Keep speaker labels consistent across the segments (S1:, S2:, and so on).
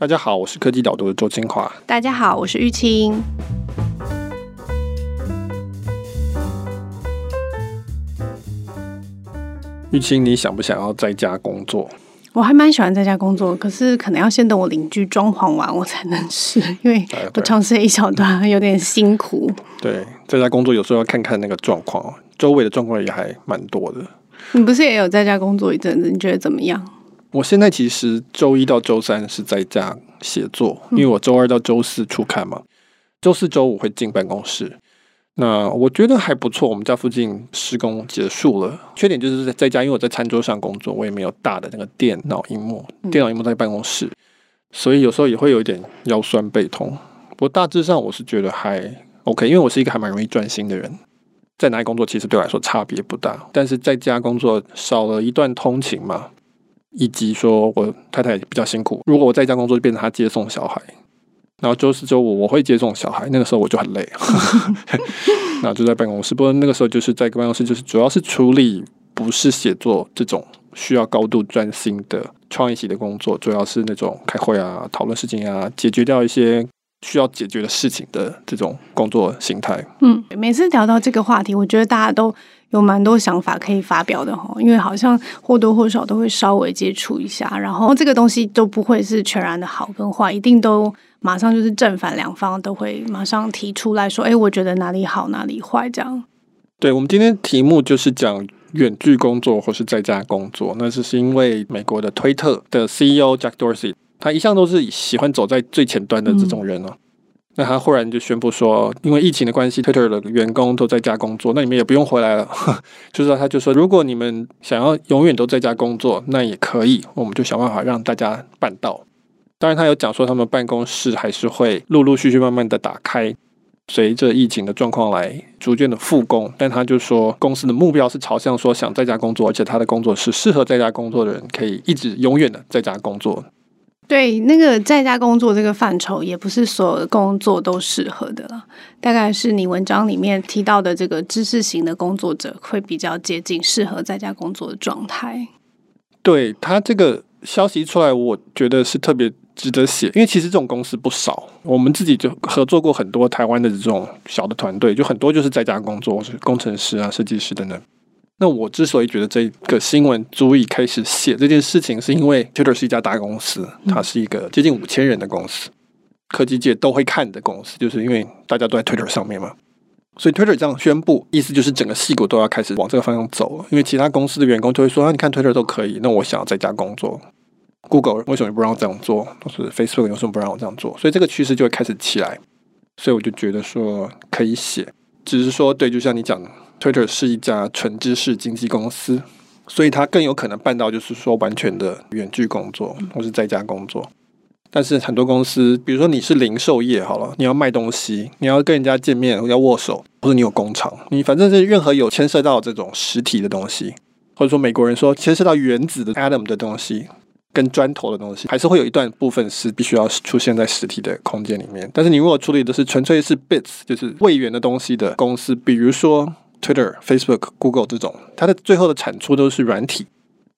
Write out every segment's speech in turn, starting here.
S1: 大家好，我是科技导读的周清华。
S2: 大家好，我是玉清。
S1: 玉清，你想不想要在家工作？
S2: 我还蛮喜欢在家工作，可是可能要先等我邻居装潢完，我才能试，因为我尝试一小段，有点辛苦。
S1: 对，在家工作有时候要看看那个状况，周围的状况也还蛮多的。
S2: 你不是也有在家工作一阵子？你觉得怎么样？
S1: 我现在其实周一到周三是在家写作，因为我周二到周四出刊嘛，周四周五会进办公室。那我觉得还不错，我们家附近施工结束了。缺点就是在家，因为我在餐桌上工作，我也没有大的那个电脑荧幕，电脑荧幕在办公室，所以有时候也会有一点腰酸背痛。不过大致上我是觉得还 OK，因为我是一个还蛮容易专心的人，在哪里工作其实对我来说差别不大，但是在家工作少了一段通勤嘛。以及说，我太太比较辛苦。如果我在家工作，就变成她接送小孩，然后周四周五我会接送小孩，那个时候我就很累，那就在办公室。不过那个时候就是在办公室，就是主要是处理不是写作这种需要高度专心的创意型的工作，主要是那种开会啊、讨论事情啊、解决掉一些需要解决的事情的这种工作形态。
S2: 嗯，每次聊到这个话题，我觉得大家都。有蛮多想法可以发表的哈，因为好像或多或少都会稍微接触一下，然后这个东西都不会是全然的好跟坏，一定都马上就是正反两方都会马上提出来说，哎，我觉得哪里好哪里坏这样。
S1: 对，我们今天题目就是讲远距工作或是在家工作，那这是因为美国的推特的 CEO Jack Dorsey，他一向都是喜欢走在最前端的这种人哦。嗯那他忽然就宣布说，因为疫情的关系，Twitter 的员工都在家工作，那你们也不用回来了。就是说，他就说，如果你们想要永远都在家工作，那也可以，我们就想办法让大家办到。当然，他有讲说，他们办公室还是会陆陆续续慢慢的打开，随着疫情的状况来逐渐的复工。但他就说，公司的目标是朝向说想在家工作，而且他的工作是适合在家工作的人，可以一直永远的在家工作。
S2: 对，那个在家工作这个范畴，也不是所有的工作都适合的了。大概是你文章里面提到的这个知识型的工作者，会比较接近适合在家工作的状态。
S1: 对，他这个消息出来，我觉得是特别值得写，因为其实这种公司不少，我们自己就合作过很多台湾的这种小的团队，就很多就是在家工作，工程师啊、设计师等等。那我之所以觉得这个新闻足以开始写这件事情，是因为 Twitter 是一家大公司，它是一个接近五千人的公司，科技界都会看的公司，就是因为大家都在 Twitter 上面嘛。所以 Twitter 这样宣布，意思就是整个戏骨都要开始往这个方向走了。因为其他公司的员工就会说：“啊，你看 Twitter 都可以，那我想要在家工作，Google 为什么不让我这样做？或是 Facebook 为什么不让我这样做？”所以这个趋势就会开始起来。所以我就觉得说可以写，只是说对，就像你讲的。Twitter 是一家纯知识经纪公司，所以它更有可能办到，就是说完全的远距工作，或是在家工作。但是很多公司，比如说你是零售业好了，你要卖东西，你要跟人家见面，要握手，或者你有工厂，你反正是任何有牵涉到这种实体的东西，或者说美国人说牵涉到原子的 atom 的东西。跟砖头的东西，还是会有一段部分是必须要出现在实体的空间里面。但是你如果处理的是纯粹是 bits，就是位元的东西的公司，比如说 Twitter、Facebook、Google 这种，它的最后的产出都是软体，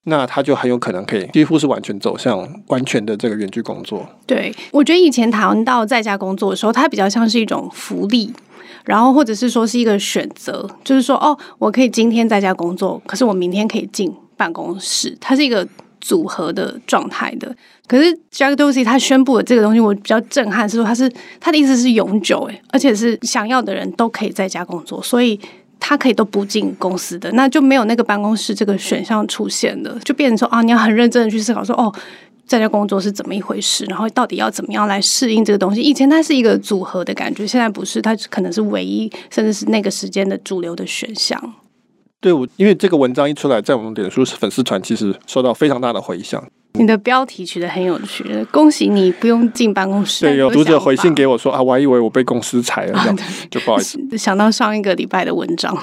S1: 那它就很有可能可以几乎是完全走向完全的这个远距工作。
S2: 对，我觉得以前谈到在家工作的时候，它比较像是一种福利，然后或者是说是一个选择，就是说哦，我可以今天在家工作，可是我明天可以进办公室，它是一个。组合的状态的，可是 Jack Dorsey 他宣布的这个东西，我比较震撼，是说他是他的意思是永久，诶，而且是想要的人都可以在家工作，所以他可以都不进公司的，那就没有那个办公室这个选项出现了，就变成说啊，你要很认真的去思考说，哦，在家工作是怎么一回事，然后到底要怎么样来适应这个东西。以前它是一个组合的感觉，现在不是，它可能是唯一，甚至是那个时间的主流的选项。
S1: 对，我因为这个文章一出来，在我们脸书粉丝团其实受到非常大的回响。
S2: 你的标题取得很有趣，恭喜你不用进办公室。
S1: 对，有读者回信给我说啊，我还以为我被公司裁了，这样就不好意思。
S2: 想到上一个礼拜的文章，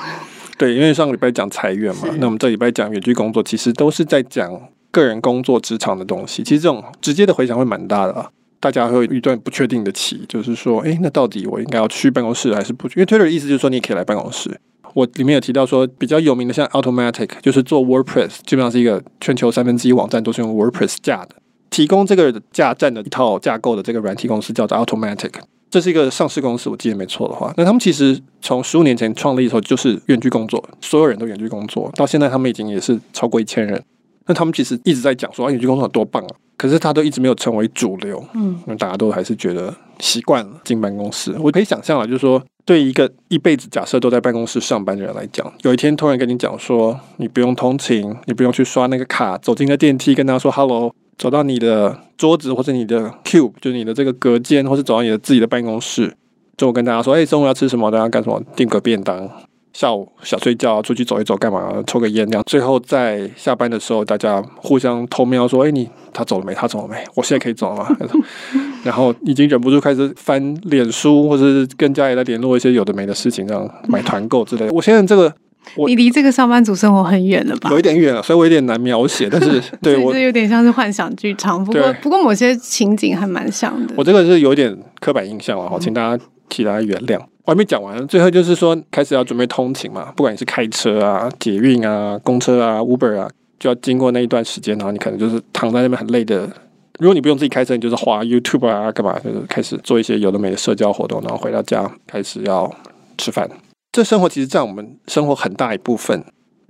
S1: 对，因为上个礼拜讲裁员嘛，那我们这礼拜讲远距工作，其实都是在讲个人工作职场的东西。其实这种直接的回响会蛮大的啊，大家会有一段不确定的期，就是说，哎，那到底我应该要去办公室还是不去？因为 Twitter 的意思就是说，你可以来办公室。我里面有提到说，比较有名的像 Automatic，就是做 WordPress，基本上是一个全球三分之一网站都是用 WordPress 架的。提供这个架站的一套架构的这个软体公司叫做 Automatic，这是一个上市公司，我记得没错的话。那他们其实从十五年前创立的时候就是远距工作，所有人都远距工作，到现在他们已经也是超过一千人。那他们其实一直在讲说啊，远距工作有多棒啊，可是他都一直没有成为主流。嗯，那大家都还是觉得习惯了进办公室。我可以想象了，就是说，对一个一辈子假设都在办公室上班的人来讲，有一天突然跟你讲说，你不用通勤，你不用去刷那个卡，走进个电梯跟他说 “hello”。走到你的桌子或者你的 cube，就是你的这个隔间，或是走到你的自己的办公室，中午跟大家说：“哎，中午要吃什么？大家干什么？订个便当。下午想睡觉，出去走一走，干嘛？抽个烟这样。最后在下班的时候，大家互相偷瞄说：‘哎，你他走了没？他走了没？我现在可以走了吗？’ 然后已经忍不住开始翻脸书，或者是跟家里来联络一些有的没的事情，这样买团购之类的。我现在这个。”
S2: 你离这个上班族生活很远了吧？
S1: 有一点远了，所以我有点难描写。但是，对我
S2: 这有点像是幻想剧场。不过，不过某些情景还蛮像的。
S1: 我这个是有点刻板印象了哈，请大家替大家原谅。我还没讲完，最后就是说，开始要准备通勤嘛，不管你是开车啊、捷运啊、公车啊、Uber 啊，就要经过那一段时间，然后你可能就是躺在那边很累的。如果你不用自己开车，你就是滑 YouTube 啊，干嘛，就是开始做一些有的没的社交活动，然后回到家开始要吃饭。这生活其实占我们生活很大一部分，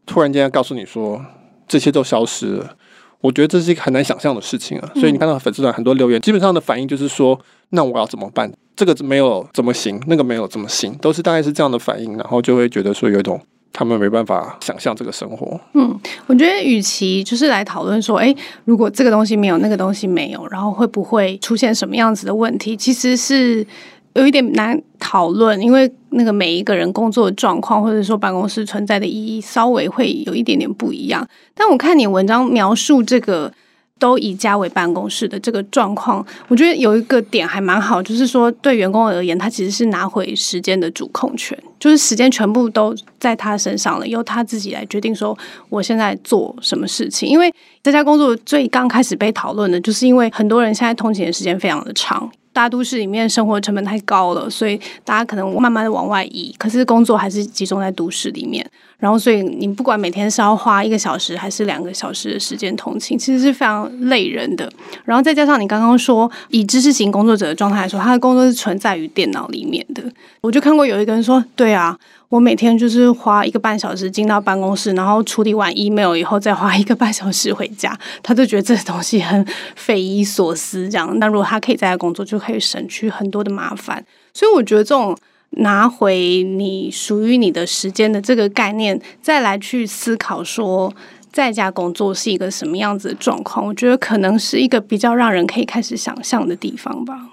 S1: 突然间要告诉你说这些都消失了，我觉得这是一个很难想象的事情啊。所以你看到粉丝团很多留言，基本上的反应就是说，那我要怎么办？这个没有怎么行，那个没有怎么行，都是大概是这样的反应，然后就会觉得说有一种他们没办法想象这个生活。
S2: 嗯，我觉得与其就是来讨论说，哎，如果这个东西没有，那个东西没有，然后会不会出现什么样子的问题？其实是。有一点难讨论，因为那个每一个人工作的状况，或者说办公室存在的意义，稍微会有一点点不一样。但我看你文章描述这个都以家为办公室的这个状况，我觉得有一个点还蛮好，就是说对员工而言，他其实是拿回时间的主控权，就是时间全部都在他身上了，由他自己来决定说我现在做什么事情。因为在家工作最刚开始被讨论的，就是因为很多人现在通勤的时间非常的长。大都市里面生活成本太高了，所以大家可能慢慢的往外移，可是工作还是集中在都市里面。然后，所以你不管每天是要花一个小时还是两个小时的时间通勤，其实是非常累人的。然后再加上你刚刚说，以知识型工作者的状态来说，他的工作是存在于电脑里面的。我就看过有一个人说，对啊。我每天就是花一个半小时进到办公室，然后处理完 email 以后，再花一个半小时回家。他就觉得这东西很匪夷所思，这样。那如果他可以在家工作，就可以省去很多的麻烦。所以我觉得这种拿回你属于你的时间的这个概念，再来去思考说在家工作是一个什么样子的状况，我觉得可能是一个比较让人可以开始想象的地方吧。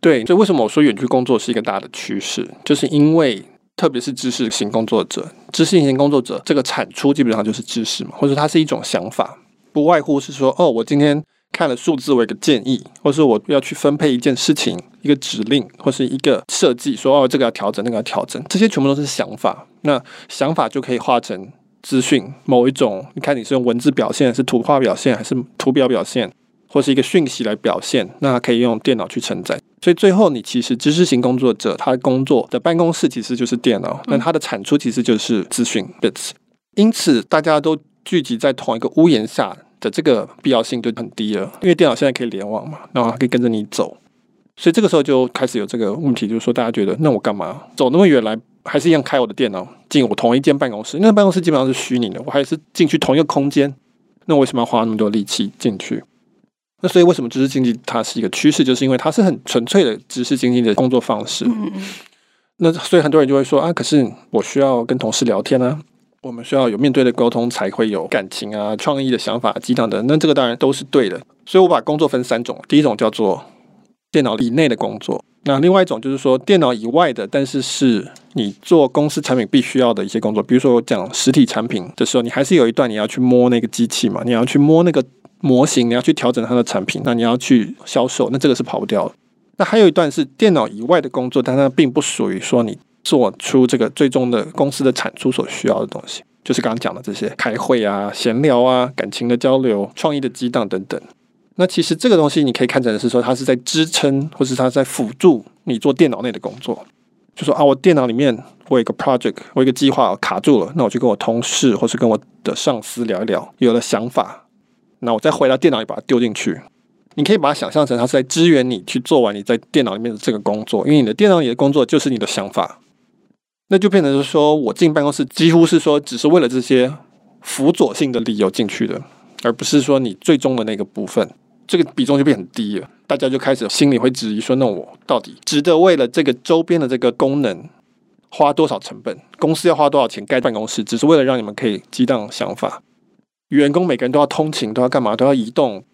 S1: 对，所以为什么我说远距工作是一个大的趋势，就是因为。特别是知识型工作者，知识型工作者这个产出基本上就是知识嘛，或者它是一种想法，不外乎是说，哦，我今天看了数字，我有个建议，或是我要去分配一件事情，一个指令，或是一个设计，说，哦，这个要调整，那个要调整，这些全部都是想法。那想法就可以化成资讯，某一种，你看你是用文字表现，是图画表现，还是图表表现，或是一个讯息来表现，那可以用电脑去承载。所以最后，你其实知识型工作者，他工作的办公室其实就是电脑，那他的产出其实就是资讯 bits。因此，大家都聚集在同一个屋檐下的这个必要性就很低了，因为电脑现在可以联网嘛，然后可以跟着你走。所以这个时候就开始有这个问题，就是说大家觉得，那我干嘛走那么远来，还是一样开我的电脑进我同一间办公室？因为办公室基本上是虚拟的，我还是进去同一个空间，那我为什么要花那么多力气进去？那所以，为什么知识经济它是一个趋势？就是因为它是很纯粹的知识经济的工作方式。嗯嗯。那所以很多人就会说啊，可是我需要跟同事聊天啊，我们需要有面对的沟通，才会有感情啊、创意的想法、激荡的。那这个当然都是对的。所以我把工作分三种，第一种叫做电脑以内的工作，那另外一种就是说电脑以外的，但是是你做公司产品必须要的一些工作。比如说我讲实体产品的时候，你还是有一段你要去摸那个机器嘛，你要去摸那个。模型，你要去调整它的产品，那你要去销售，那这个是跑不掉的。那还有一段是电脑以外的工作，但它并不属于说你做出这个最终的公司的产出所需要的东西，就是刚刚讲的这些开会啊、闲聊啊、感情的交流、创意的激荡等等。那其实这个东西你可以看成是说，它是在支撑，或是它在辅助你做电脑内的工作。就说啊，我电脑里面我有一个 project，我有一个计划卡住了，那我就跟我同事或是跟我的上司聊一聊，有了想法。那我再回到电脑里把它丢进去，你可以把它想象成它是在支援你去做完你在电脑里面的这个工作，因为你的电脑里的工作就是你的想法，那就变成是说我进办公室几乎是说只是为了这些辅佐性的理由进去的，而不是说你最终的那个部分，这个比重就变很低了。大家就开始心里会质疑说，那我到底值得为了这个周边的这个功能花多少成本？公司要花多少钱盖办公室，只是为了让你们可以激荡想法？员工每个人都要通勤，都要干嘛？都要移动。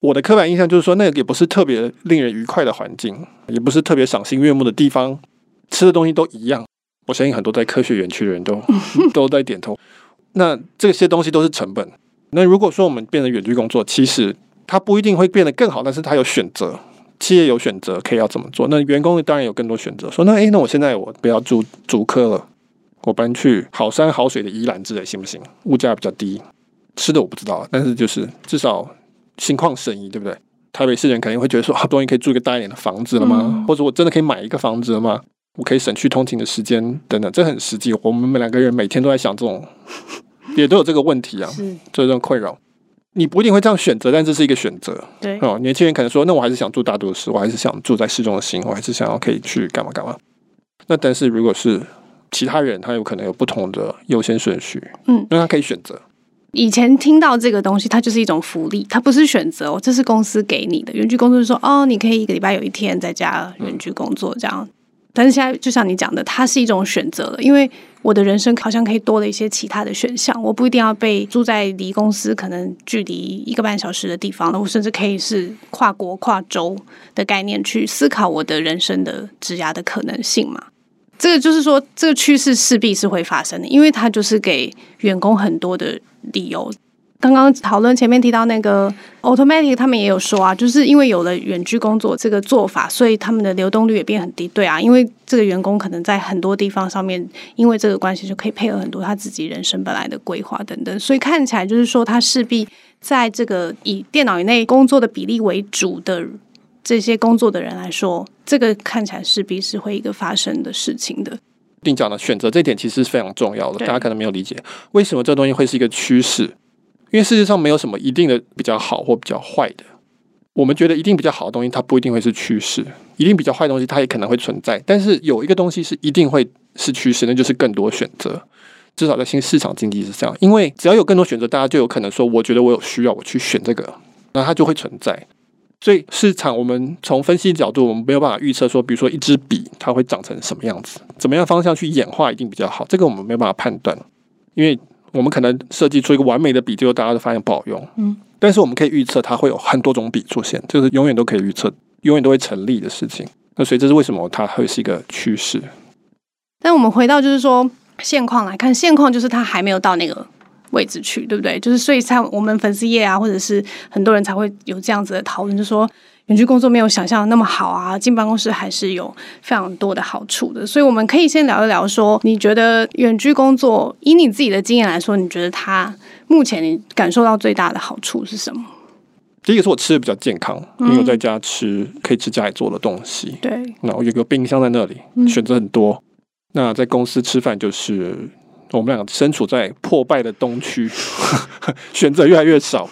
S1: 我的刻板印象就是说，那个也不是特别令人愉快的环境，也不是特别赏心悦目的地方，吃的东西都一样。我相信很多在科学园区的人都 都在点头。那这些东西都是成本。那如果说我们变成远距工作，其实它不一定会变得更好，但是它有选择，企业有选择可以要怎么做。那员工当然有更多选择，说那诶，那我现在我不要住竹科了，我搬去好山好水的宜兰之类行不行？物价比较低，吃的我不知道，但是就是至少。心旷神怡，对不对？台北市人肯定会觉得说，好多人可以住一个大一点的房子了吗？嗯、或者我真的可以买一个房子了吗？我可以省去通勤的时间等等，这很实际。我们两个人每天都在想这种，也都有这个问题啊，这种困扰。你不一定会这样选择，但这是一个选择。
S2: 对
S1: 哦，年轻人可能说，那我还是想住大都市，我还是想住在市中心，我还是想要可以去干嘛干嘛。那但是如果是其他人，他有可能有不同的优先顺序，嗯，那他可以选择。
S2: 以前听到这个东西，它就是一种福利，它不是选择哦，这是公司给你的。远距工作说，哦，你可以一个礼拜有一天在家远距工作这样。但是现在就像你讲的，它是一种选择了，因为我的人生好像可以多了一些其他的选项，我不一定要被住在离公司可能距离一个半小时的地方了，我甚至可以是跨国跨州的概念去思考我的人生的职涯的可能性嘛。这个就是说，这个趋势势必是会发生的，因为它就是给员工很多的理由。刚刚讨论前面提到那个，Automatic 他们也有说啊，就是因为有了远距工作这个做法，所以他们的流动率也变很低。对啊，因为这个员工可能在很多地方上面，因为这个关系就可以配合很多他自己人生本来的规划等等，所以看起来就是说，他势必在这个以电脑以内工作的比例为主的。这些工作的人来说，这个看起来势必是会一个发生的事情的。
S1: 定讲的选择这一点其实是非常重要的，大家可能没有理解为什么这东西会是一个趋势，因为世界上没有什么一定的比较好或比较坏的。我们觉得一定比较好的东西，它不一定会是趋势；一定比较坏的东西，它也可能会存在。但是有一个东西是一定会是趋势，那就是更多选择。至少在新市场经济是这样，因为只要有更多选择，大家就有可能说，我觉得我有需要，我去选这个，那它就会存在。所以市场，我们从分析角度，我们没有办法预测说，比如说一支笔它会长成什么样子，怎么样方向去演化一定比较好，这个我们没有办法判断，因为我们可能设计出一个完美的笔，结果大家都发现不好用。嗯，但是我们可以预测它会有很多种笔出现，就是永远都可以预测，永远都会成立的事情。那所以这是为什么它会是一个趋势。
S2: 但我们回到就是说现况来看，现况就是它还没有到那个。位置去，对不对？就是所以像我们粉丝页啊，或者是很多人才会有这样子的讨论，就说远距工作没有想象的那么好啊，进办公室还是有非常多的好处的。所以我们可以先聊一聊，说你觉得远距工作，以你自己的经验来说，你觉得它目前你感受到最大的好处是什么？
S1: 第一个是我吃的比较健康，因为我在家吃可以吃家里做的东西，
S2: 对，
S1: 然后有个冰箱在那里，选择很多。那在公司吃饭就是。我们俩身处在破败的东区，选择越来越少。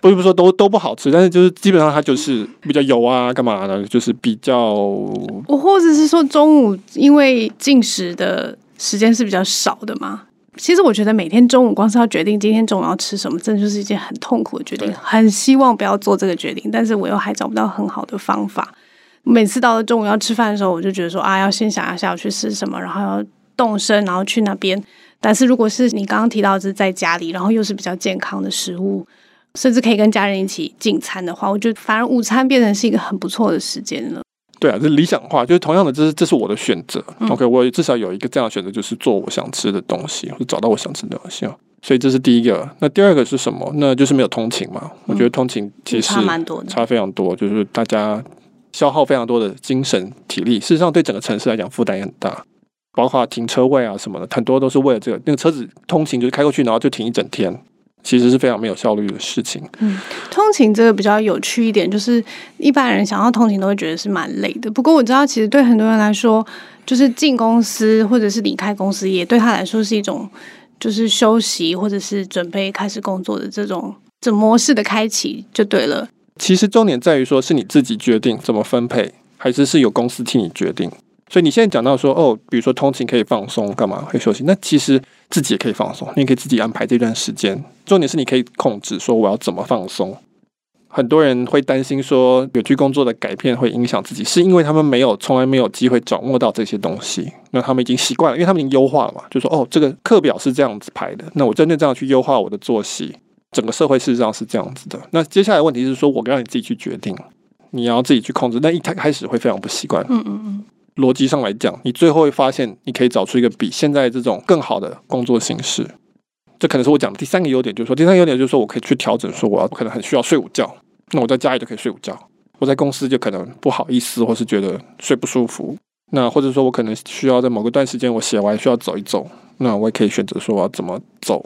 S1: 不是不是说都都不好吃，但是就是基本上它就是比较油啊，干嘛的，就是比较。
S2: 我或者是说中午因为进食的时间是比较少的嘛。其实我觉得每天中午光是要决定今天中午要吃什么，真的就是一件很痛苦的决定。很希望不要做这个决定，但是我又还找不到很好的方法。每次到了中午要吃饭的时候，我就觉得说啊，要先想一下我去吃什么，然后要动身，然后去那边。但是如果是你刚刚提到的是在家里，然后又是比较健康的食物，甚至可以跟家人一起进餐的话，我觉得反而午餐变成是一个很不错的时间了。对啊，这理想化，就是同样的，这是这是我的选择。嗯、OK，我至少有一个这样的选择，就是做我想吃的东西，或者找到我想吃的东西。所以这是第一个。那第二个是什么？那就是没有通勤嘛。我觉得通勤其实差蛮多的，差非常多，就是大家消耗非常多的精神体力。事实上，对整个城市来讲，负担也很大。包括停车位啊什么的，很多都是为了这个。那个车子通勤就是开过去，然后就停一整天，其实是非常没有效率的事情。嗯，通勤这个比较有趣一点，就是一般人想要通勤都会觉得是蛮累的。不过我知道，其实对很多人来说，就是进公司或者是离开公司，也对他来说是一种就是休息或者是准备开始工作的这种这模式的开启就对了。
S1: 其实重点在于说是你自己决定怎么分配，还是是有公司替你决定。所以你现在讲到说哦，比如说通勤可以放松，干嘛可以休息？那其实自己也可以放松，你可以自己安排这段时间。重点是你可以控制说我要怎么放松。很多人会担心说有去工作的改变会影响自己，是因为他们没有从来没有机会掌握到这些东西。那他们已经习惯了，因为他们已经优化了嘛，就说哦，这个课表是这样子排的，那我真正这样去优化我的作息，整个社会事实上是这样子的。那接下来问题是说，我让你自己去决定，你要自己去控制。那一开开始会非常不习惯。嗯嗯嗯。逻辑上来讲，你最后会发现，你可以找出一个比现在这种更好的工作形式。这可能是我讲的第三个优点，就是说，第三个优点就是说我可以去调整，说我要可能很需要睡午觉，那我在家里就可以睡午觉；我在公司就可能不好意思，或是觉得睡不舒服。那或者说我可能需要在某个段时间，我写完需要走一走，那我也可以选择说我要怎么走。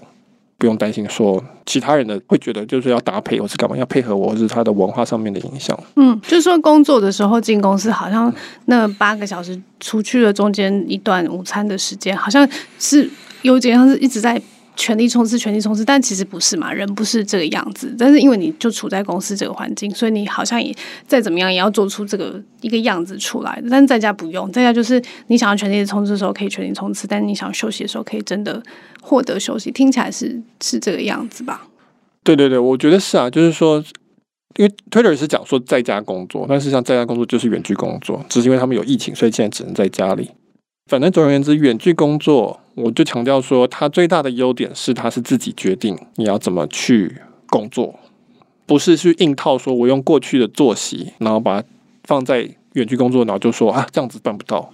S1: 不用担心说其他人的会觉得就是要搭配我是干嘛要配合我，或是他的文化上面的影响。
S2: 嗯，就是说工作的时候进公司，好像那八个小时出去了中间一段午餐的时间，好像是有点像是一直在。全力冲刺，全力冲刺，但其实不是嘛？人不是这个样子。但是因为你就处在公司这个环境，所以你好像也再怎么样也要做出这个一个样子出来。但是在家不用，在家就是你想要全力冲刺的时候可以全力冲刺，但是你想休息的时候可以真的获得休息。听起来是是这个样子吧？
S1: 对对对，我觉得是啊。就是说，因为 Twitter 是讲说在家工作，但实际上在家工作就是远距工作，只是因为他们有疫情，所以现在只能在家里。反正总而言之，远距工作，我就强调说，它最大的优点是，它是自己决定你要怎么去工作，不是去硬套说，我用过去的作息，然后把它放在远距工作，然后就说啊，这样子办不到。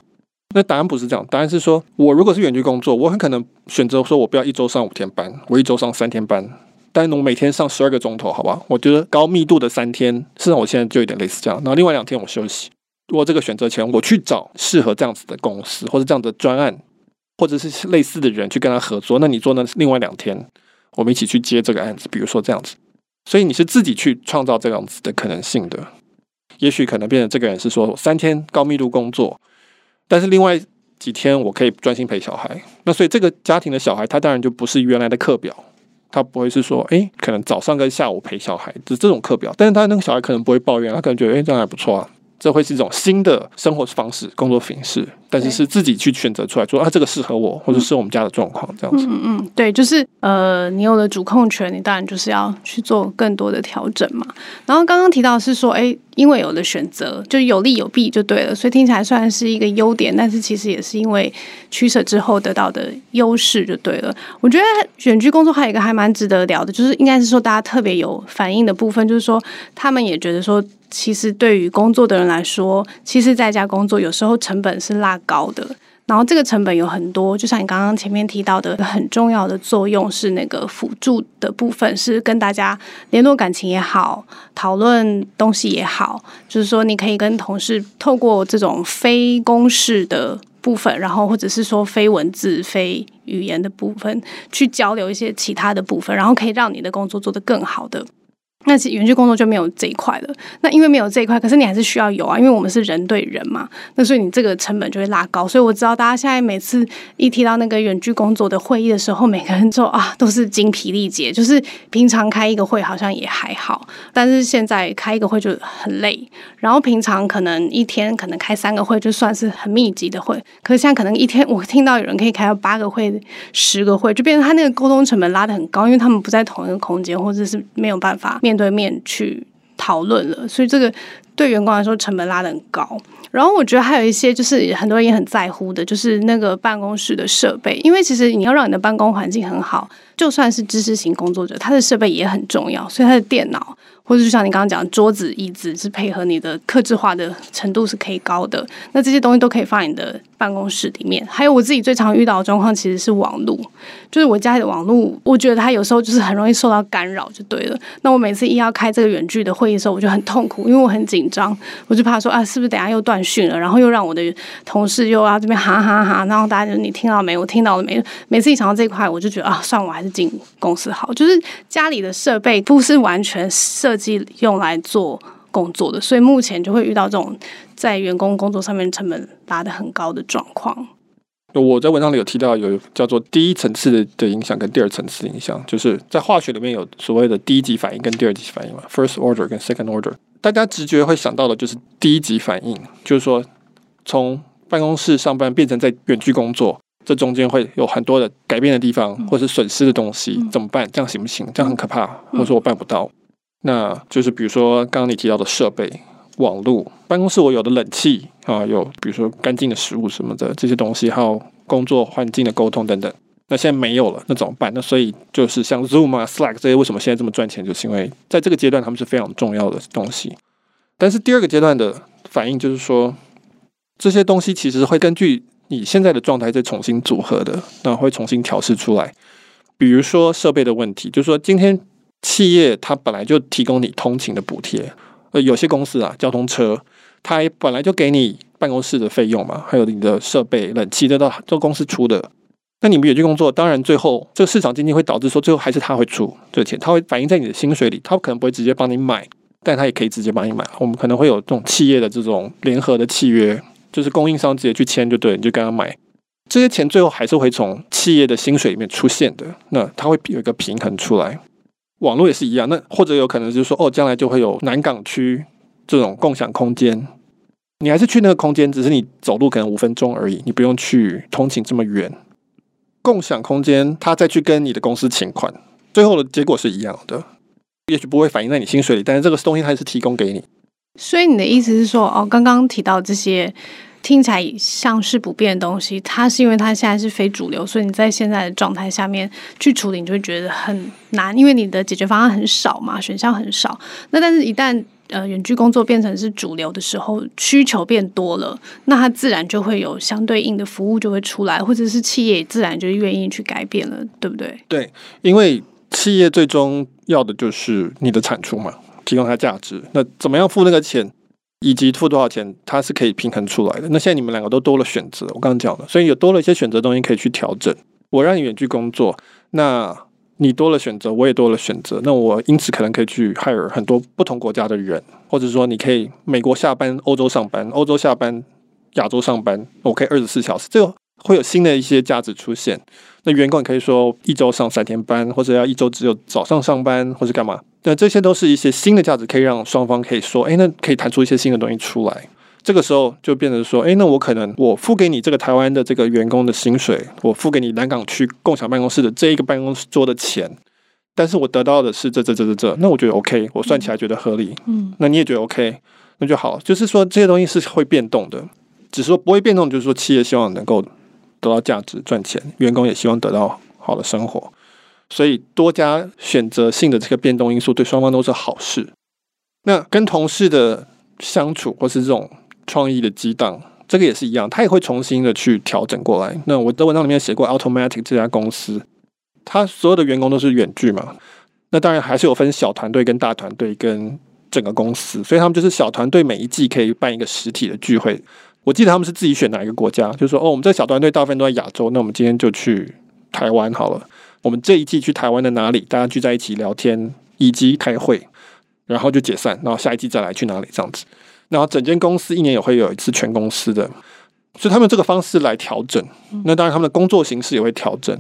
S1: 那答案不是这样，答案是说，我如果是远距工作，我很可能选择说我不要一周上五天班，我一周上三天班，但是我每天上十二个钟头，好吧？我觉得高密度的三天，事实上我现在就有点类似这样，然后另外两天我休息。我这个选择权，我去找适合这样子的公司，或者这样的专案，或者是类似的人去跟他合作。那你做那另外两天，我们一起去接这个案子，比如说这样子。所以你是自己去创造这样子的可能性的。也许可能变成这个人是说三天高密度工作，但是另外几天我可以专心陪小孩。那所以这个家庭的小孩，他当然就不是原来的课表，他不会是说，诶，可能早上跟下午陪小孩的这种课表。但是他那个小孩可能不会抱怨，他可能觉得，诶，这样还不错啊。这会是一种新的生活方式、工作形式，但是是自己去选择出来说啊，这个适合我，或者是我们家的状况这样子。
S2: 嗯嗯，对，就是呃，你有了主控权，你当然就是要去做更多的调整嘛。然后刚刚提到是说，哎，因为有了选择，就有利有弊就对了，所以听起来算是一个优点，但是其实也是因为取舍之后得到的优势就对了。我觉得选居工作还有一个还蛮值得聊的，就是应该是说大家特别有反应的部分，就是说他们也觉得说。其实对于工作的人来说，其实在家工作有时候成本是拉高的。然后这个成本有很多，就像你刚刚前面提到的，很重要的作用是那个辅助的部分，是跟大家联络感情也好，讨论东西也好，就是说你可以跟同事透过这种非公式的部分，然后或者是说非文字、非语言的部分去交流一些其他的部分，然后可以让你的工作做得更好的。那其实远距工作就没有这一块了。那因为没有这一块，可是你还是需要有啊，因为我们是人对人嘛。那所以你这个成本就会拉高。所以我知道大家现在每次一提到那个远距工作的会议的时候，每个人就啊都是精疲力竭。就是平常开一个会好像也还好，但是现在开一个会就很累。然后平常可能一天可能开三个会就算是很密集的会，可是现在可能一天我听到有人可以开到八个会、十个会，就变成他那个沟通成本拉得很高，因为他们不在同一个空间，或者是没有办法面。面对面去讨论了，所以这个对员工来说成本拉得很高。然后我觉得还有一些就是很多人也很在乎的，就是那个办公室的设备，因为其实你要让你的办公环境很好，就算是知识型工作者，他的设备也很重要，所以他的电脑。或者就像你刚刚讲，桌子、椅子是配合你的克制化的程度是可以高的，那这些东西都可以放你的办公室里面。还有我自己最常遇到的状况其实是网络，就是我家里的网络，我觉得它有时候就是很容易受到干扰，就对了。那我每次一要开这个远距的会议的时候，我就很痛苦，因为我很紧紧张，我就怕说啊，是不是等下又断讯了，然后又让我的同事又要这边哈哈哈，然后大家就你听到没？我听到了没？每次一想到这一块，我就觉得啊，算，我还是进公司好。就是家里的设备不是完全。设计用来做工作的，所以目前就会遇到这种在员工工作上面成本拉得很高的状况。
S1: 我在文章里有提到，有叫做第一层次的的影响跟第二层次的影响，就是在化学里面有所谓的第一级反应跟第二级反应嘛，first order 跟 second order。大家直觉会想到的就是第一级反应，就是说从办公室上班变成在远距工作，这中间会有很多的改变的地方，或是损失的东西，怎么办？这样行不行？这样很可怕，或者说我办不到。那就是比如说刚刚你提到的设备。网络办公室，我有的冷气啊，有比如说干净的食物什么的这些东西，还有工作环境的沟通等等。那现在没有了，那怎么办？那所以就是像 Zoom 啊、Slack 这些，为什么现在这么赚钱？就是因为在这个阶段，他们是非常重要的东西。但是第二个阶段的反应就是说，这些东西其实会根据你现在的状态再重新组合的，那会重新调试出来。比如说设备的问题，就是说今天企业它本来就提供你通勤的补贴。呃，有些公司啊，交通车，他本来就给你办公室的费用嘛，还有你的设备、冷气，这都都公司出的。那你们远距工作，当然最后这个市场经济会导致说，最后还是他会出这个钱，他会反映在你的薪水里，他可能不会直接帮你买，但他也可以直接帮你买。我们可能会有这种企业的这种联合的契约，就是供应商直接去签就对，你就跟他买，这些钱最后还是会从企业的薪水里面出现的，那它会有一个平衡出来。网络也是一样，那或者有可能就是说，哦，将来就会有南港区这种共享空间，你还是去那个空间，只是你走路可能五分钟而已，你不用去通勤这么远。共享空间，他再去跟你的公司请款，最后的结果是一样的，也许不会反映在你薪水里，但是这个东西还是提供给你。
S2: 所以你的意思是说，哦，刚刚提到这些。听起来像是不变的东西，它是因为它现在是非主流，所以你在现在的状态下面去处理，你就会觉得很难，因为你的解决方案很少嘛，选项很少。那但是，一旦呃远距工作变成是主流的时候，需求变多了，那它自然就会有相对应的服务就会出来，或者是企业自然就愿意去改变了，对不对？
S1: 对，因为企业最终要的就是你的产出嘛，提供它价值。那怎么样付那个钱？以及付多少钱，它是可以平衡出来的。那现在你们两个都多了选择，我刚刚讲了，所以有多了一些选择东西可以去调整。我让你远距工作，那你多了选择，我也多了选择。那我因此可能可以去 hire 很多不同国家的人，或者说你可以美国下班，欧洲上班，欧洲下班，亚洲上班，我可以二十四小时，这会有新的一些价值出现。那员工也可以说一周上三天班，或者要一周只有早上上班，或者干嘛？那这些都是一些新的价值，可以让双方可以说，哎，那可以谈出一些新的东西出来。这个时候就变成说，哎，那我可能我付给你这个台湾的这个员工的薪水，我付给你南港区共享办公室的这一个办公室桌的钱，但是我得到的是这这这这这，那我觉得 OK，我算起来觉得合理。嗯，那你也觉得 OK，那就好。就是说这些东西是会变动的，只是说不会变动，就是说企业希望能够得到价值赚钱，员工也希望得到好的生活。所以多加选择性的这个变动因素，对双方都是好事。那跟同事的相处，或是这种创意的激荡，这个也是一样，他也会重新的去调整过来。那我的文章里面写过，Automatic 这家公司，他所有的员工都是远距嘛。那当然还是有分小团队跟大团队跟整个公司，所以他们就是小团队每一季可以办一个实体的聚会。我记得他们是自己选哪一个国家，就是说哦，我们这小团队大部分都在亚洲，那我们今天就去台湾好了。我们这一季去台湾的哪里？大家聚在一起聊天，以及开会，然后就解散，然后下一季再来去哪里这样子。然后整间公司一年也会有一次全公司的，所以他们这个方式来调整。那当然他们的工作形式也会调整。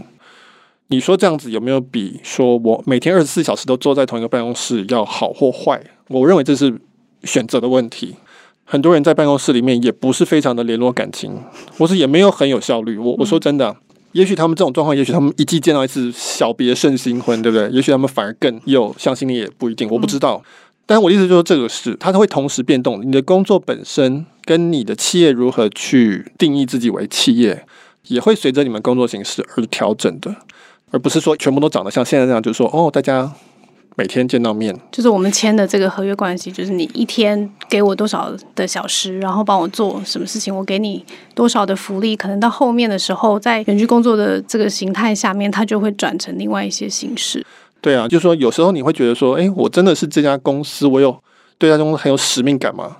S1: 你说这样子有没有比说我每天二十四小时都坐在同一个办公室要好或坏？我认为这是选择的问题。很多人在办公室里面也不是非常的联络感情，或是也没有很有效率。我我说真的。也许他们这种状况，也许他们一季见到一次小别胜新婚，对不对？也许他们反而更有向心力，也不一定，我不知道。但我意思就是，这个是它会同时变动。你的工作本身跟你的企业如何去定义自己为企业，也会随着你们工作形式而调整的，而不是说全部都长得像现在这样，就是说哦，大家。每天见到面，
S2: 就是我们签的这个合约关系，就是你一天给我多少的小时，然后帮我做什么事情，我给你多少的福利。可能到后面的时候，在远距工作的这个形态下面，它就会转成另外一些形式。
S1: 对啊，就是说有时候你会觉得说，哎，我真的是这家公司，我有对这家公司很有使命感吗？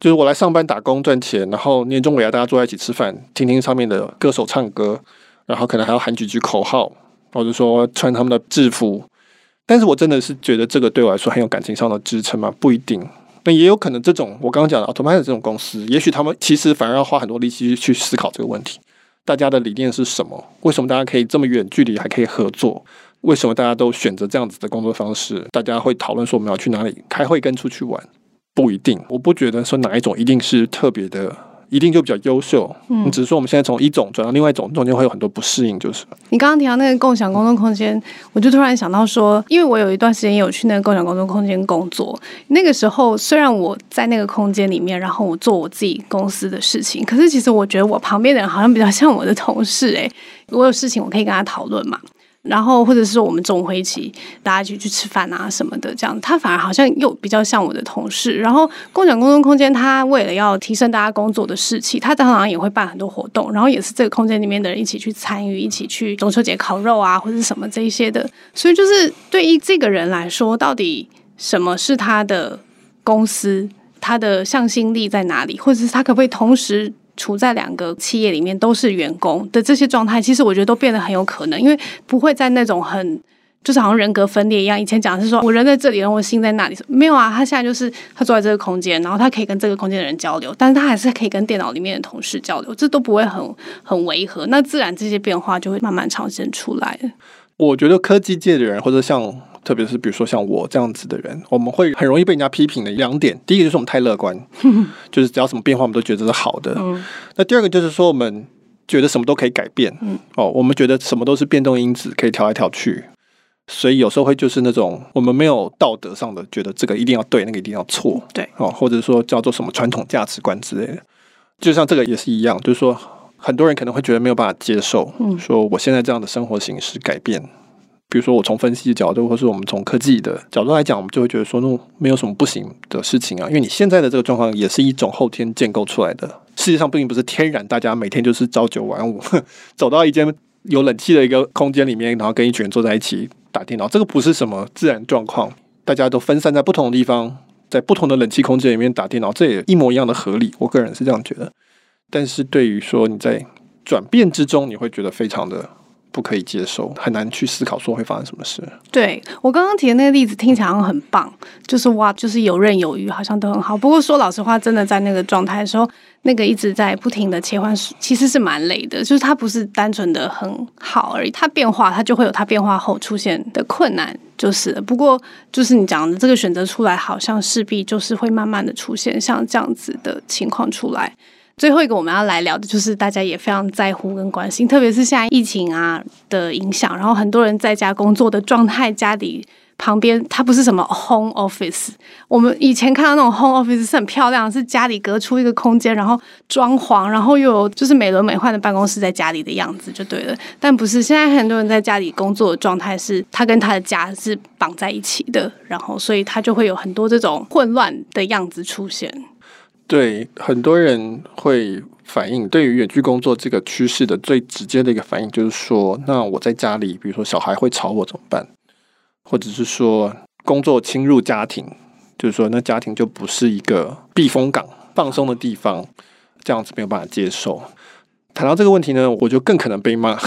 S1: 就是我来上班打工赚钱，然后年终尾牙大家坐在一起吃饭，听听上面的歌手唱歌，然后可能还要喊几句口号，或者说穿他们的制服。但是我真的是觉得这个对我来说很有感情上的支撑吗？不一定。那也有可能这种我刚刚讲的 Automattic 这种公司，也许他们其实反而要花很多力气去思考这个问题。大家的理念是什么？为什么大家可以这么远距离还可以合作？为什么大家都选择这样子的工作方式？大家会讨论说我们要去哪里开会跟出去玩？不一定，我不觉得说哪一种一定是特别的。一定就比较优秀，嗯，只是说我们现在从一种转到另外一种，中间会有很多不适应，就是。
S2: 你刚刚提到那个共享工作空间，我就突然想到说，因为我有一段时间也有去那个共享工作空间工作，那个时候虽然我在那个空间里面，然后我做我自己公司的事情，可是其实我觉得我旁边的人好像比较像我的同事，诶，我有事情我可以跟他讨论嘛。然后，或者是我们中午会一起大家一起去吃饭啊什么的，这样他反而好像又比较像我的同事。然后，共享工作空间，他为了要提升大家工作的士气，他当然也会办很多活动，然后也是这个空间里面的人一起去参与，一起去中秋节烤肉啊，或者什么这一些的。所以，就是对于这个人来说，到底什么是他的公司，他的向心力在哪里，或者是他可不可以同时？处在两个企业里面都是员工的这些状态，其实我觉得都变得很有可能，因为不会在那种很就是好像人格分裂一样。以前讲是说我人在这里，然后我心在那里，没有啊。他现在就是他坐在这个空间，然后他可以跟这个空间的人交流，但是他还是可以跟电脑里面的同事交流，这都不会很很违和。那自然这些变化就会慢慢呈现出来。
S1: 我觉得科技界的人或者像。特别是比如说像我这样子的人，我们会很容易被人家批评的两点。第一个就是我们太乐观，就是只要什么变化我们都觉得是好的。那第二个就是说我们觉得什么都可以改变。哦，我们觉得什么都是变动因子，可以调来调去。所以有时候会就是那种我们没有道德上的觉得这个一定要对，那个一定要错。对哦，或者说叫做什么传统价值观之类的。就像这个也是一样，就是说很多人可能会觉得没有办法接受，说我现在这样的生活形式改变。比如说，我从分析的角度，或是我们从科技的角度来讲，我们就会觉得说，那没有什么不行的事情啊。因为你现在的这个状况，也是一种后天建构出来的。世界上并不是天然，大家每天就是朝九晚五，走到一间有冷气的一个空间里面，然后跟一群人坐在一起打电脑。这个不是什么自然状况，大家都分散在不同的地方，在不同的冷气空间里面打电脑，这也一模一样的合理。我个人是这样觉得。但是对于说你在转变之中，你会觉得非常的。不可以接受，很难去思考说会发生什么事。
S2: 对，我刚刚提的那个例子听起来好像很棒，就是哇，就是游刃有余，好像都很好。不过说老实话，真的在那个状态的时候，那个一直在不停的切换，其实是蛮累的。就是它不是单纯的很好而已，它变化，它就会有它变化后出现的困难，就是。不过就是你讲的这个选择出来，好像势必就是会慢慢的出现像这样子的情况出来。最后一个我们要来聊的就是大家也非常在乎跟关心，特别是现在疫情啊的影响，然后很多人在家工作的状态，家里旁边它不是什么 home office，我们以前看到那种 home office 是很漂亮，是家里隔出一个空间，然后装潢，然后又有就是美轮美奂的办公室在家里的样子就对了。但不是，现在很多人在家里工作的状态是，他跟他的家是绑在一起的，然后所以他就会有很多这种混乱的样子出现。
S1: 对，很多人会反映，对于远距工作这个趋势的最直接的一个反应就是说，那我在家里，比如说小孩会吵我怎么办？或者是说工作侵入家庭，就是说那家庭就不是一个避风港、放松的地方，这样子没有办法接受。谈到这个问题呢，我就更可能被骂。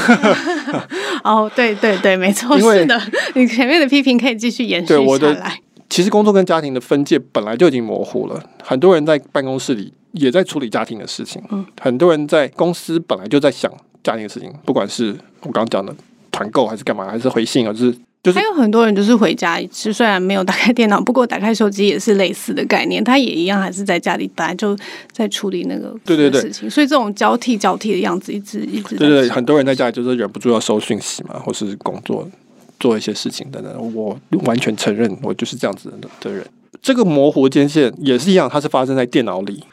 S2: 哦，对对对，没错，是的，你前面的批评可以继续延续下来。
S1: 其实工作跟家庭的分界本来就已经模糊了。很多人在办公室里也在处理家庭的事情，嗯，很多人在公司本来就在想家庭的事情，不管是我刚刚讲的团购还是干嘛，还是回信啊，就是就是。还
S2: 有很多人就是回家，其实虽然没有打开电脑，不过打开手机也是类似的概念，他也一样还是在家里本来就在处理那个对对对事情，所以这种交替交替的样子一直一直。
S1: 对对对，很多人在家里就是忍不住要收讯息嘛，或是工作。做一些事情等等，我完全承认我就是这样子的人。这个模糊界线也是一样，它是发生在电脑里，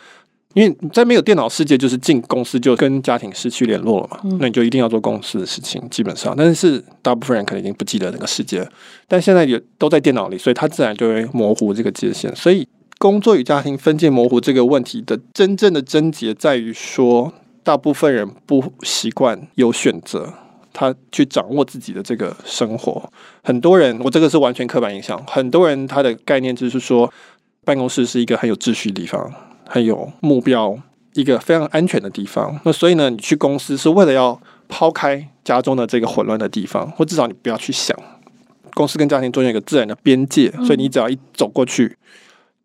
S1: 因为在没有电脑世界，就是进公司就跟家庭失去联络了嘛。那你就一定要做公司的事情，基本上。但是大部分人可能已经不记得那个世界，但现在也都在电脑里，所以它自然就会模糊这个界限。所以工作与家庭分界模糊这个问题的真正的症结在于说，大部分人不习惯有选择。他去掌握自己的这个生活，很多人，我这个是完全刻板印象。很多人他的概念就是说，办公室是一个很有秩序的地方，很有目标，一个非常安全的地方。那所以呢，你去公司是为了要抛开家中的这个混乱的地方，或至少你不要去想公司跟家庭中间有一个自然的边界，所以你只要一走过去，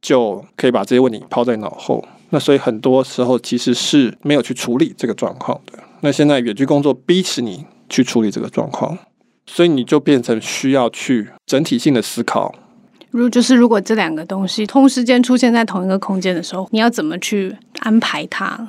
S1: 就可以把这些问题抛在脑后。那所以很多时候其实是没有去处理这个状况的。那现在远距工作逼使你去处理这个状况，所以你就变成需要去整体性的思考。
S2: 如就是如果这两个东西同时间出现在同一个空间的时候，你要怎么去安排它？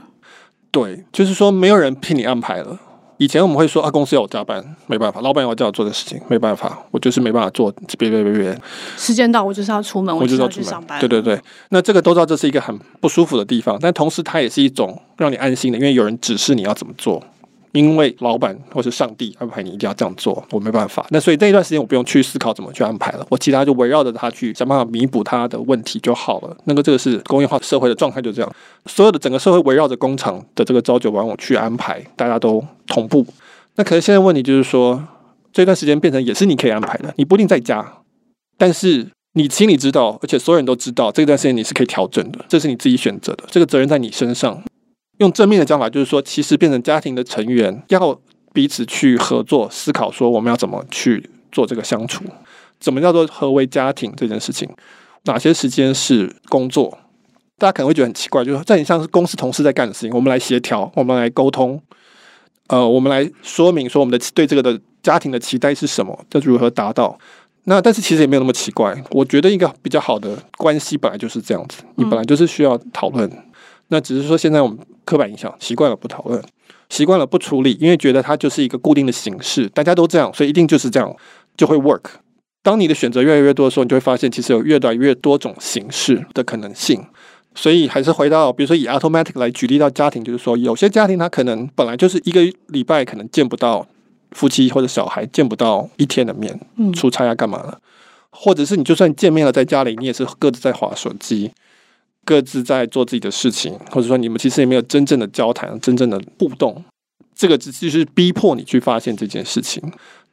S1: 对，就是说没有人替你安排了。以前我们会说啊，公司要我加班，没办法；老板要我叫我做的事情，没办法，我就是没办法做。别别别别，
S2: 时间到，我就是要出门，我就是要去上班。
S1: 对对对，那这个都知道，这是一个很不舒服的地方，但同时它也是一种让你安心的，因为有人指示你要怎么做。因为老板或是上帝安排你一定要这样做，我没办法。那所以那一段时间我不用去思考怎么去安排了，我其他就围绕着他去想办法弥补他的问题就好了。那个这个是工业化社会的状态，就这样，所有的整个社会围绕着工厂的这个朝九晚五去安排，大家都同步。那可是现在问题就是说，这段时间变成也是你可以安排的，你不一定在家，但是你心里知道，而且所有人都知道，这段时间你是可以调整的，这是你自己选择的，这个责任在你身上。用正面的讲法，就是说，其实变成家庭的成员，要彼此去合作思考，说我们要怎么去做这个相处，怎么叫做何为家庭这件事情，哪些时间是工作？大家可能会觉得很奇怪，就是在你像是公司同事在干的事情，我们来协调，我们来沟通，呃，我们来说明说我们的对这个的家庭的期待是什么，这如何达到？那但是其实也没有那么奇怪，我觉得一个比较好的关系本来就是这样子，你本来就是需要讨论。那只是说，现在我们刻板印象习惯了不讨论，习惯了不处理，因为觉得它就是一个固定的形式，大家都这样，所以一定就是这样就会 work。当你的选择越来越多的时候，你就会发现其实有越来越多种形式的可能性。所以还是回到，比如说以 automatic 来举例到家庭，就是说有些家庭他可能本来就是一个礼拜可能见不到夫妻或者小孩见不到一天的面，出差啊干嘛了，或者是你就算见面了，在家里你也是各自在滑手机。各自在做自己的事情，或者说你们其实也没有真正的交谈、真正的互动，这个只是逼迫你去发现这件事情。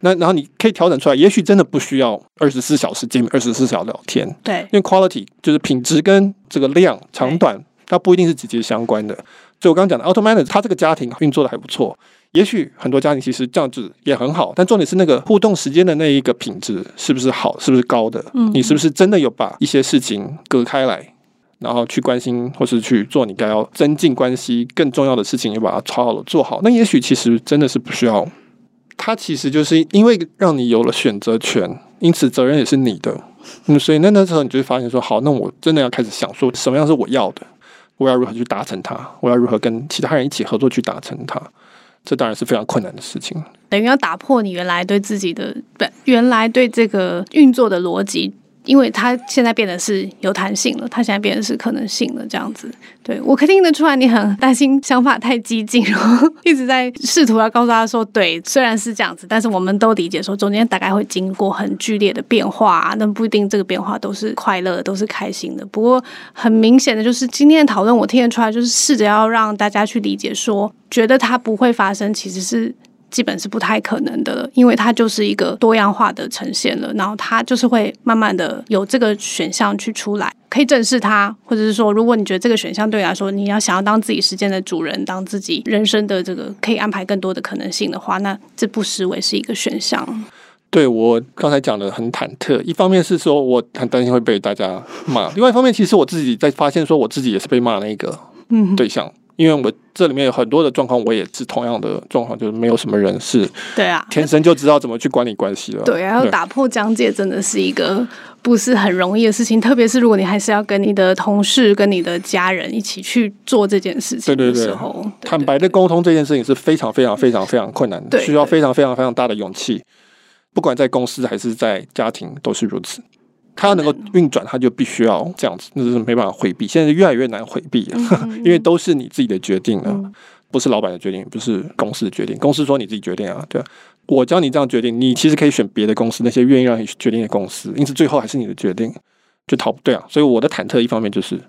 S1: 那然后你可以调整出来，也许真的不需要二十四小时见面、二十四小时聊天。
S2: 对，
S1: 因为 quality 就是品质跟这个量长短，它不一定是直接相关的。所以我刚刚讲的 Automate，它这个家庭运作的还不错。也许很多家庭其实这样子也很好，但重点是那个互动时间的那一个品质是不是好，是不是高的？嗯，你是不是真的有把一些事情隔开来？然后去关心，或是去做你该要增进关系更重要的事情，也把它超好的做好。那也许其实真的是不需要。它其实就是因为让你有了选择权，因此责任也是你的。嗯，所以那那时候你就会发现说，好，那我真的要开始想说，什么样是我要的？我要如何去达成它？我要如何跟其他人一起合作去达成它？这当然是非常困难的事情。
S2: 等于要打破你原来对自己的不，原来对这个运作的逻辑。因为他现在变得是有弹性了，他现在变得是可能性了，这样子。对，我可以听得出来，你很担心想法太激进，然后一直在试图要告诉他说，对，虽然是这样子，但是我们都理解说，中间大概会经过很剧烈的变化，那不一定这个变化都是快乐，都是开心的。不过很明显的就是今天的讨论，我听得出来，就是试着要让大家去理解说，觉得它不会发生，其实是。基本是不太可能的了，因为它就是一个多样化的呈现了，然后它就是会慢慢的有这个选项去出来，可以正视它，或者是说，如果你觉得这个选项对你来说，你要想要当自己时间的主人，当自己人生的这个可以安排更多的可能性的话，那这不失为是一个选项。
S1: 对，我刚才讲的很忐忑，一方面是说我很担心会被大家骂，另外一方面其实我自己在发现说我自己也是被骂那个对象。嗯因为我这里面有很多的状况，我也是同样的状况，就是没有什么人是对啊，天生就知道怎么去管理关系了。
S2: 对啊，要打破疆界真的是一个不是很容易的事情，特别是如果你还是要跟你的同事、跟你的家人一起去做这件事情的时候，对对对，
S1: 坦白的沟通这件事情是非常非常非常非常困难的，需要非常非常非常大的勇气，不管在公司还是在家庭都是如此。它要能够运转，它就必须要这样子，那是没办法回避。现在越来越难回避了，因为都是你自己的决定了，不是老板的决定，不是公司的决定。公司说你自己决定啊，对啊，我教你这样决定，你其实可以选别的公司，那些愿意让你决定的公司，因此最后还是你的决定，就逃不对啊。所以我的忐忑一方面就是。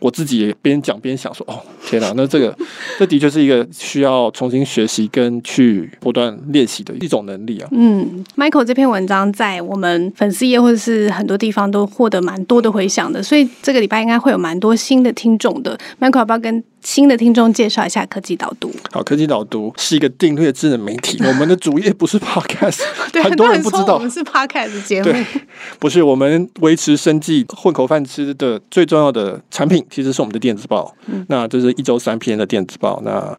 S1: 我自己也边讲边想说，哦，天哪，那这个 这的确是一个需要重新学习跟去不断练习的一种能力啊。
S2: 嗯，Michael 这篇文章在我们粉丝页或者是很多地方都获得蛮多的回响的，所以这个礼拜应该会有蛮多新的听众的。Michael 要不要跟新的听众介绍一下科技导读。
S1: 好，科技导读是一个订阅智能媒体，我们的主页不是 Podcast，
S2: 对
S1: 很多人不知道
S2: 我们是 Podcast 节目。
S1: 对，不是我们维持生计、混口饭吃的最重要的产品，其实是我们的电子报。嗯、那这是一周三篇的电子报，那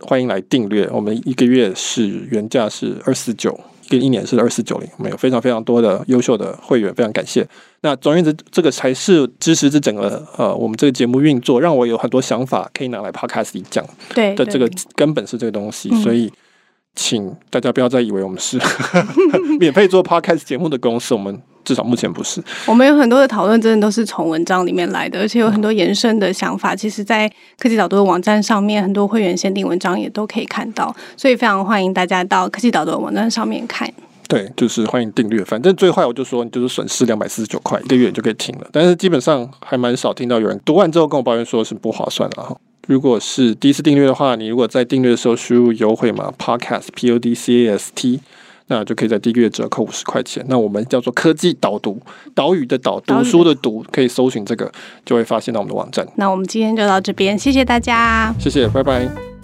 S1: 欢迎来订阅。我们一个月是原价是二四九。跟一年是二四九零，我们有非常非常多的优秀的会员，非常感谢。那总而言之，这个才是支持这整个呃我们这个节目运作，让我有很多想法可以拿来 podcast 里讲。
S2: 对的，
S1: 这个根本是这个东西，所以。请大家不要再以为我们是 免费做 podcast 节目的公司，我们至少目前不是。
S2: 我们有很多的讨论，真的都是从文章里面来的，而且有很多延伸的想法。其实，在科技导读的网站上面，很多会员限定文章也都可以看到，所以非常欢迎大家到科技导读的网站上面看。
S1: 对，就是欢迎订阅。反正最坏我就说，你就是损失两百四十九块一个月，你就可以停了。但是基本上还蛮少听到有人读完之后跟我抱怨说是不划算的哈。如果是第一次订阅的话，你如果在订阅的时候输入优惠码 podcast p o d c a s t，那就可以在第一个月折扣五十块钱。那我们叫做科技导读，岛屿的岛，读书的读，可以搜寻这个，就会发现到我们的网站。
S2: 那我们今天就到这边，谢谢大家，
S1: 谢谢，拜拜。